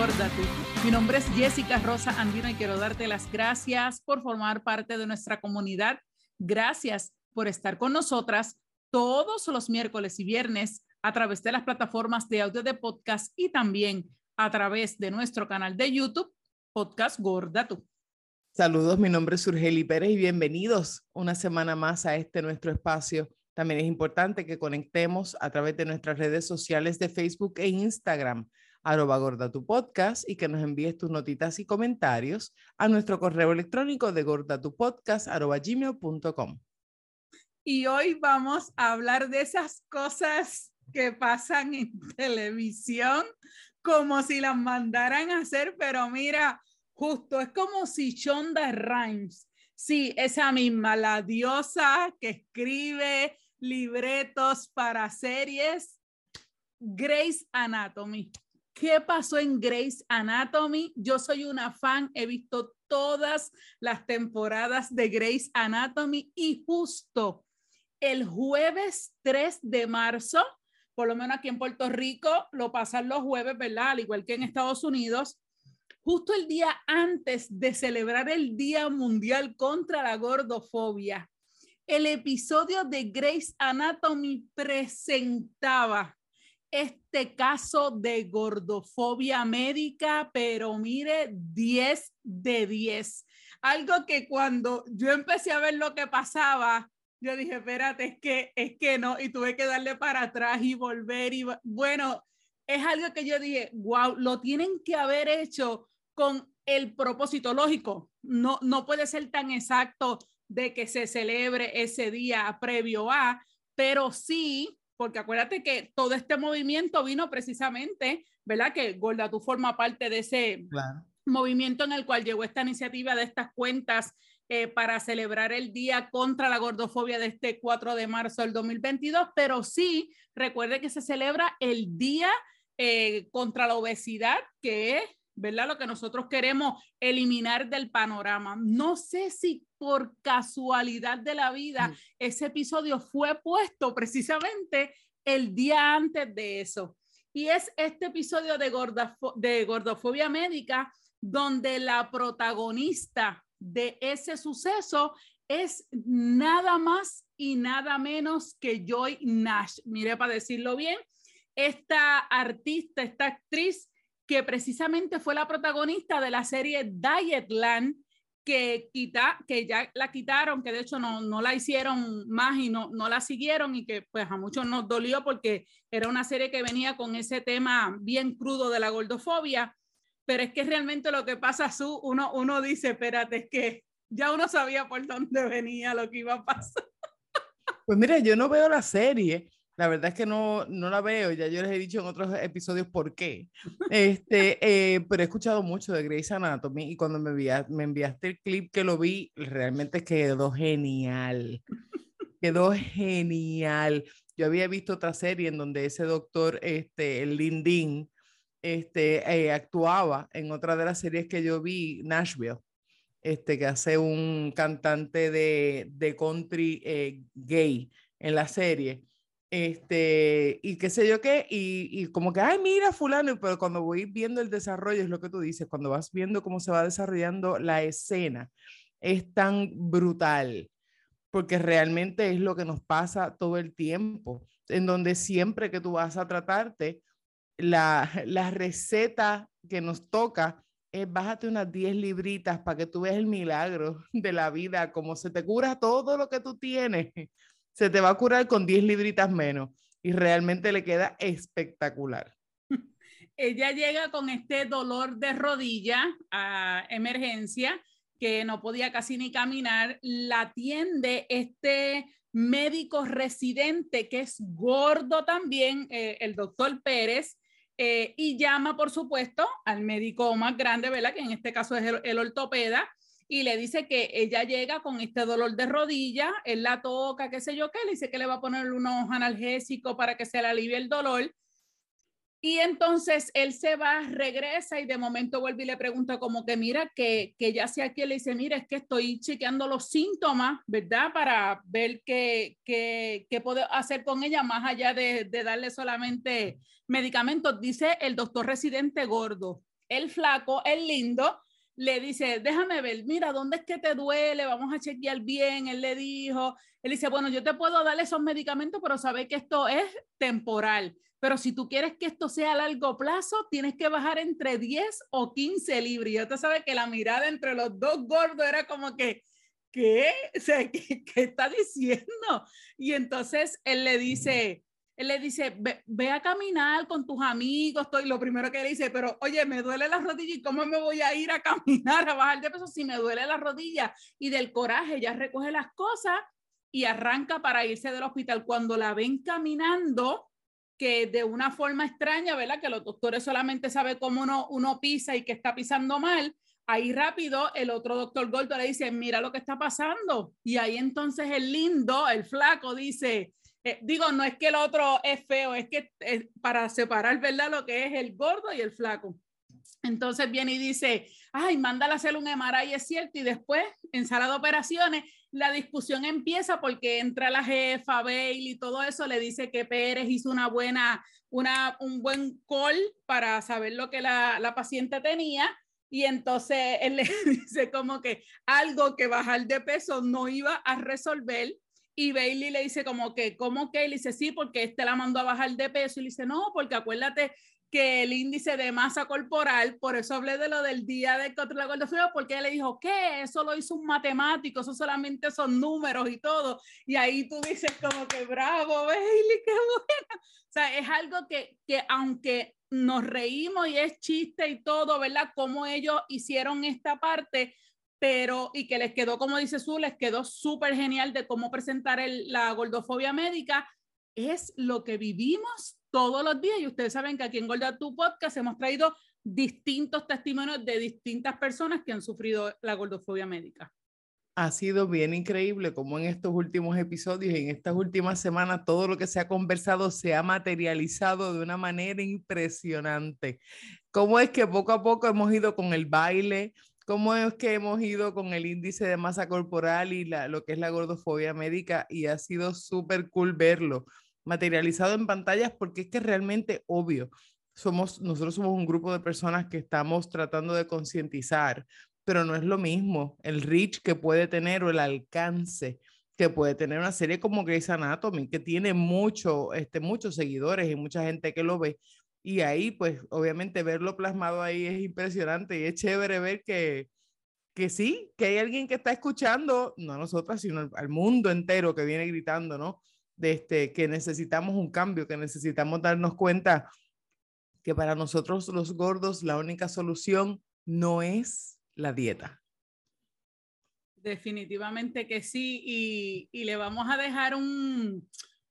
Gorda Tú. Mi nombre es Jessica Rosa Andino y quiero darte las gracias por formar parte de nuestra comunidad. Gracias por estar con nosotras todos los miércoles y viernes a través de las plataformas de audio de podcast y también a través de nuestro canal de YouTube, Podcast Gorda Tú. Saludos, mi nombre es Urgeli Pérez y bienvenidos una semana más a este nuestro espacio. También es importante que conectemos a través de nuestras redes sociales de Facebook e Instagram arroba gorda tu podcast y que nos envíes tus notitas y comentarios a nuestro correo electrónico de gordatupodcast arroba gmail.com. Y hoy vamos a hablar de esas cosas que pasan en televisión como si las mandaran a hacer, pero mira, justo es como si Shonda Rhimes, sí, esa misma, la diosa que escribe libretos para series, Grace Anatomy. ¿Qué pasó en Grace Anatomy? Yo soy una fan, he visto todas las temporadas de Grace Anatomy y justo el jueves 3 de marzo, por lo menos aquí en Puerto Rico, lo pasan los jueves, ¿verdad? Al igual que en Estados Unidos, justo el día antes de celebrar el Día Mundial contra la Gordofobia, el episodio de Grace Anatomy presentaba este caso de gordofobia médica, pero mire, 10 de 10. Algo que cuando yo empecé a ver lo que pasaba, yo dije, espérate, es que, es que no, y tuve que darle para atrás y volver. Y bueno, es algo que yo dije, wow, lo tienen que haber hecho con el propósito lógico. No, no puede ser tan exacto de que se celebre ese día previo a, pero sí porque acuérdate que todo este movimiento vino precisamente, ¿verdad? Que Gorda, tú forma parte de ese movimiento en el cual llegó esta iniciativa de estas cuentas eh, para celebrar el Día contra la Gordofobia de este 4 de marzo del 2022, pero sí, recuerde que se celebra el Día eh, contra la Obesidad, que es ¿verdad? Lo que nosotros queremos eliminar del panorama. No sé si por casualidad de la vida ese episodio fue puesto precisamente el día antes de eso. Y es este episodio de, de gordofobia médica donde la protagonista de ese suceso es nada más y nada menos que Joy Nash. Mire, para decirlo bien, esta artista, esta actriz que precisamente fue la protagonista de la serie Dietland, que, quita, que ya la quitaron, que de hecho no, no la hicieron más y no, no la siguieron y que pues a muchos nos dolió porque era una serie que venía con ese tema bien crudo de la gordofobia, pero es que realmente lo que pasa, su uno, uno dice, espérate, es que ya uno sabía por dónde venía lo que iba a pasar. Pues mira, yo no veo la serie, la verdad es que no, no la veo, ya yo les he dicho en otros episodios por qué. Este, eh, pero he escuchado mucho de Grey's Anatomy y cuando me, me enviaste el clip que lo vi, realmente quedó genial. Quedó genial. Yo había visto otra serie en donde ese doctor, este, el Lindin, este, eh, actuaba en otra de las series que yo vi, Nashville, este, que hace un cantante de, de country eh, gay en la serie este, y qué sé yo qué, y, y, como que, ay, mira, fulano, pero cuando voy viendo el desarrollo, es lo que tú dices, cuando vas viendo cómo se va desarrollando la escena, es tan brutal, porque realmente es lo que nos pasa todo el tiempo, en donde siempre que tú vas a tratarte, la, la receta que nos toca es bájate unas 10 libritas para que tú veas el milagro de la vida, como se te cura todo lo que tú tienes se te va a curar con 10 libritas menos y realmente le queda espectacular. Ella llega con este dolor de rodilla a emergencia que no podía casi ni caminar, la atiende este médico residente que es gordo también, eh, el doctor Pérez, eh, y llama, por supuesto, al médico más grande, ¿verdad? Que en este caso es el, el ortopeda, y le dice que ella llega con este dolor de rodilla, él la toca, qué sé yo qué, le dice que le va a poner unos analgésicos para que se le alivie el dolor. Y entonces él se va, regresa y de momento vuelve y le pregunta como que mira, que, que ya sea aquí, le dice, mira, es que estoy chequeando los síntomas, ¿verdad? Para ver qué, qué, qué puedo hacer con ella más allá de, de darle solamente medicamentos, dice el doctor residente gordo. el flaco, el lindo, le dice, déjame ver, mira, ¿dónde es que te duele? Vamos a chequear bien. Él le dijo, él dice, bueno, yo te puedo dar esos medicamentos, pero sabe que esto es temporal. Pero si tú quieres que esto sea a largo plazo, tienes que bajar entre 10 o 15 libras. Y te sabe que la mirada entre los dos gordos era como que, ¿qué? O sea, ¿qué, qué está diciendo? Y entonces él le dice, él le dice, ve, a caminar con tus amigos, estoy lo primero que le dice, pero oye, me duele la rodilla y cómo me voy a ir a caminar, a bajar de peso si me duele la rodilla y del coraje ya recoge las cosas y arranca para irse del hospital. Cuando la ven caminando, que de una forma extraña, ¿verdad? Que los doctores solamente saben cómo uno, uno pisa y que está pisando mal. Ahí rápido el otro doctor Gordo le dice, mira lo que está pasando. Y ahí entonces el lindo, el flaco, dice, eh, digo, no es que el otro es feo, es que para separar, ¿verdad? Lo que es el gordo y el flaco. Entonces viene y dice, ay, mándale a hacer un MRI, es cierto, y después, en sala de operaciones, la discusión empieza porque entra la jefa, Bailey, y todo eso, le dice que Pérez hizo una buena, una, un buen call para saber lo que la, la paciente tenía, y entonces él le dice como que algo que bajar de peso no iba a resolver, y Bailey le dice como que, ¿cómo que? Él dice, sí, porque este la mandó a bajar de peso. Y le dice, no, porque acuérdate que el índice de masa corporal, por eso hablé de lo del día de contra la gordofobia, porque él le dijo, ¿qué? Eso lo hizo un matemático, eso solamente son números y todo. Y ahí tú dices como que, bravo, Bailey, qué buena. O sea, es algo que, que aunque nos reímos y es chiste y todo, ¿verdad? Cómo ellos hicieron esta parte, pero y que les quedó, como dice Su, les quedó súper genial de cómo presentar la gordofobia médica, es lo que vivimos todos los días. Y ustedes saben que aquí en Gorda Tu Podcast hemos traído distintos testimonios de distintas personas que han sufrido la gordofobia médica. Ha sido bien increíble como en estos últimos episodios, en estas últimas semanas, todo lo que se ha conversado se ha materializado de una manera impresionante. Cómo es que poco a poco hemos ido con el baile, cómo es que hemos ido con el índice de masa corporal y lo que es la gordofobia médica y ha sido súper cool verlo materializado en pantallas porque es que realmente obvio. Somos, nosotros somos un grupo de personas que estamos tratando de concientizar, pero no es lo mismo el reach que puede tener o el alcance que puede tener una serie como Grey's Anatomy, que tiene mucho, este, muchos seguidores y mucha gente que lo ve, y ahí, pues, obviamente verlo plasmado ahí es impresionante y es chévere ver que, que sí, que hay alguien que está escuchando, no a nosotras, sino al, mundo entero que viene gritando, ¿no? De este, que necesitamos un cambio, que necesitamos darnos cuenta que para nosotros los gordos la única solución no es la dieta. Definitivamente que sí, y, y le vamos a dejar un,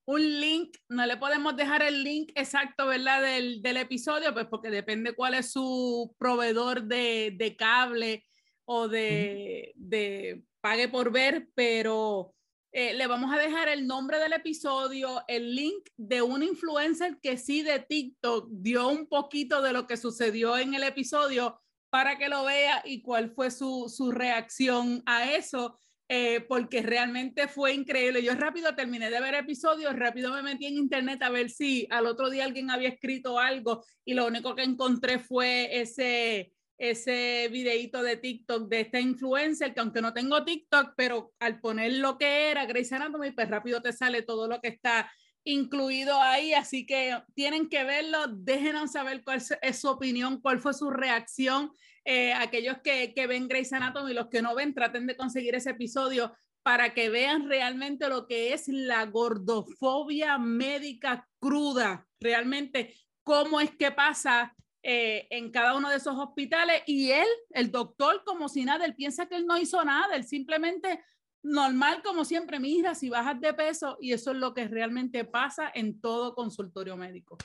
un link, no le podemos dejar el link exacto, ¿verdad? Del, del episodio, pues porque depende cuál es su proveedor de, de cable o de, de, pague por ver, pero eh, le vamos a dejar el nombre del episodio, el link de un influencer que sí de TikTok dio un poquito de lo que sucedió en el episodio para que lo vea y cuál fue su, su reacción a eso. Eh, porque realmente fue increíble. Yo rápido terminé de ver episodios, rápido me metí en internet a ver si al otro día alguien había escrito algo y lo único que encontré fue ese, ese videíto de TikTok de esta influencer, que aunque no tengo TikTok, pero al poner lo que era Grey's Anatomy, pues rápido te sale todo lo que está incluido ahí, así que tienen que verlo, déjenos saber cuál es su opinión, cuál fue su reacción eh, aquellos que, que ven Grey's Anatomy los que no ven, traten de conseguir ese episodio para que vean realmente lo que es la gordofobia médica cruda, realmente cómo es que pasa eh, en cada uno de esos hospitales y él, el doctor, como si nada, él piensa que él no hizo nada, él simplemente normal como siempre, mira, si bajas de peso y eso es lo que realmente pasa en todo consultorio médico.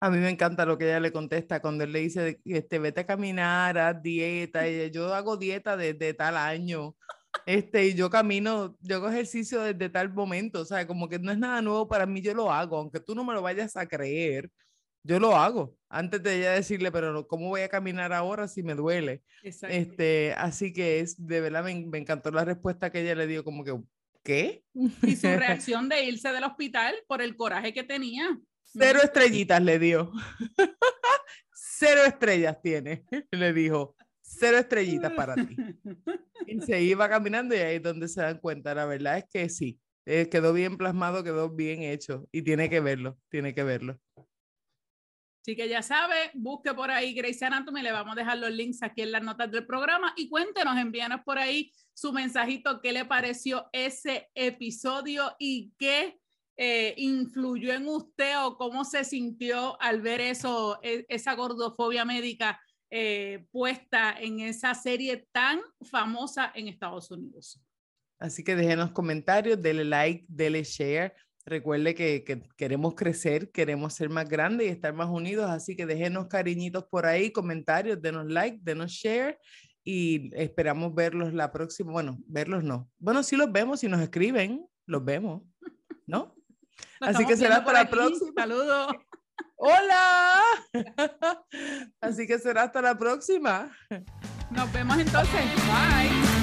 A mí me encanta lo que ella le contesta cuando él le dice, este, vete a caminar, haz dieta. Y yo hago dieta desde tal año. Este, y yo camino, yo hago ejercicio desde tal momento. O sea, como que no es nada nuevo para mí, yo lo hago. Aunque tú no me lo vayas a creer, yo lo hago. Antes de ella decirle, pero ¿cómo voy a caminar ahora si me duele? Este, así que es, de verdad me, me encantó la respuesta que ella le dio, como que, ¿qué? Y su reacción de irse del hospital por el coraje que tenía. Cero estrellitas le dio. cero estrellas tiene, le dijo, cero estrellitas para ti. Y se iba caminando y ahí es donde se dan cuenta, la verdad es que sí, eh, quedó bien plasmado, quedó bien hecho y tiene que verlo, tiene que verlo. Así que ya sabe, busque por ahí Grace Anatomy, le vamos a dejar los links aquí en las notas del programa y cuéntenos, envíanos por ahí su mensajito, qué le pareció ese episodio y qué eh, influyó en usted o cómo se sintió al ver eso, e, esa gordofobia médica eh, puesta en esa serie tan famosa en Estados Unidos. Así que déjenos comentarios, denle like, denle share Recuerde que, queremos crecer, queremos ser más grandes y estar más unidos, así que déjenos cariñitos por ahí, comentarios, denos like, denos share y esperamos verlos la próxima. Bueno, verlos no. Bueno, sí los vemos, si nos escriben, los vemos, ¿no? así que será hasta la próxima. Saludos. Hola. así que será hasta la próxima. Nos vemos entonces. Bye.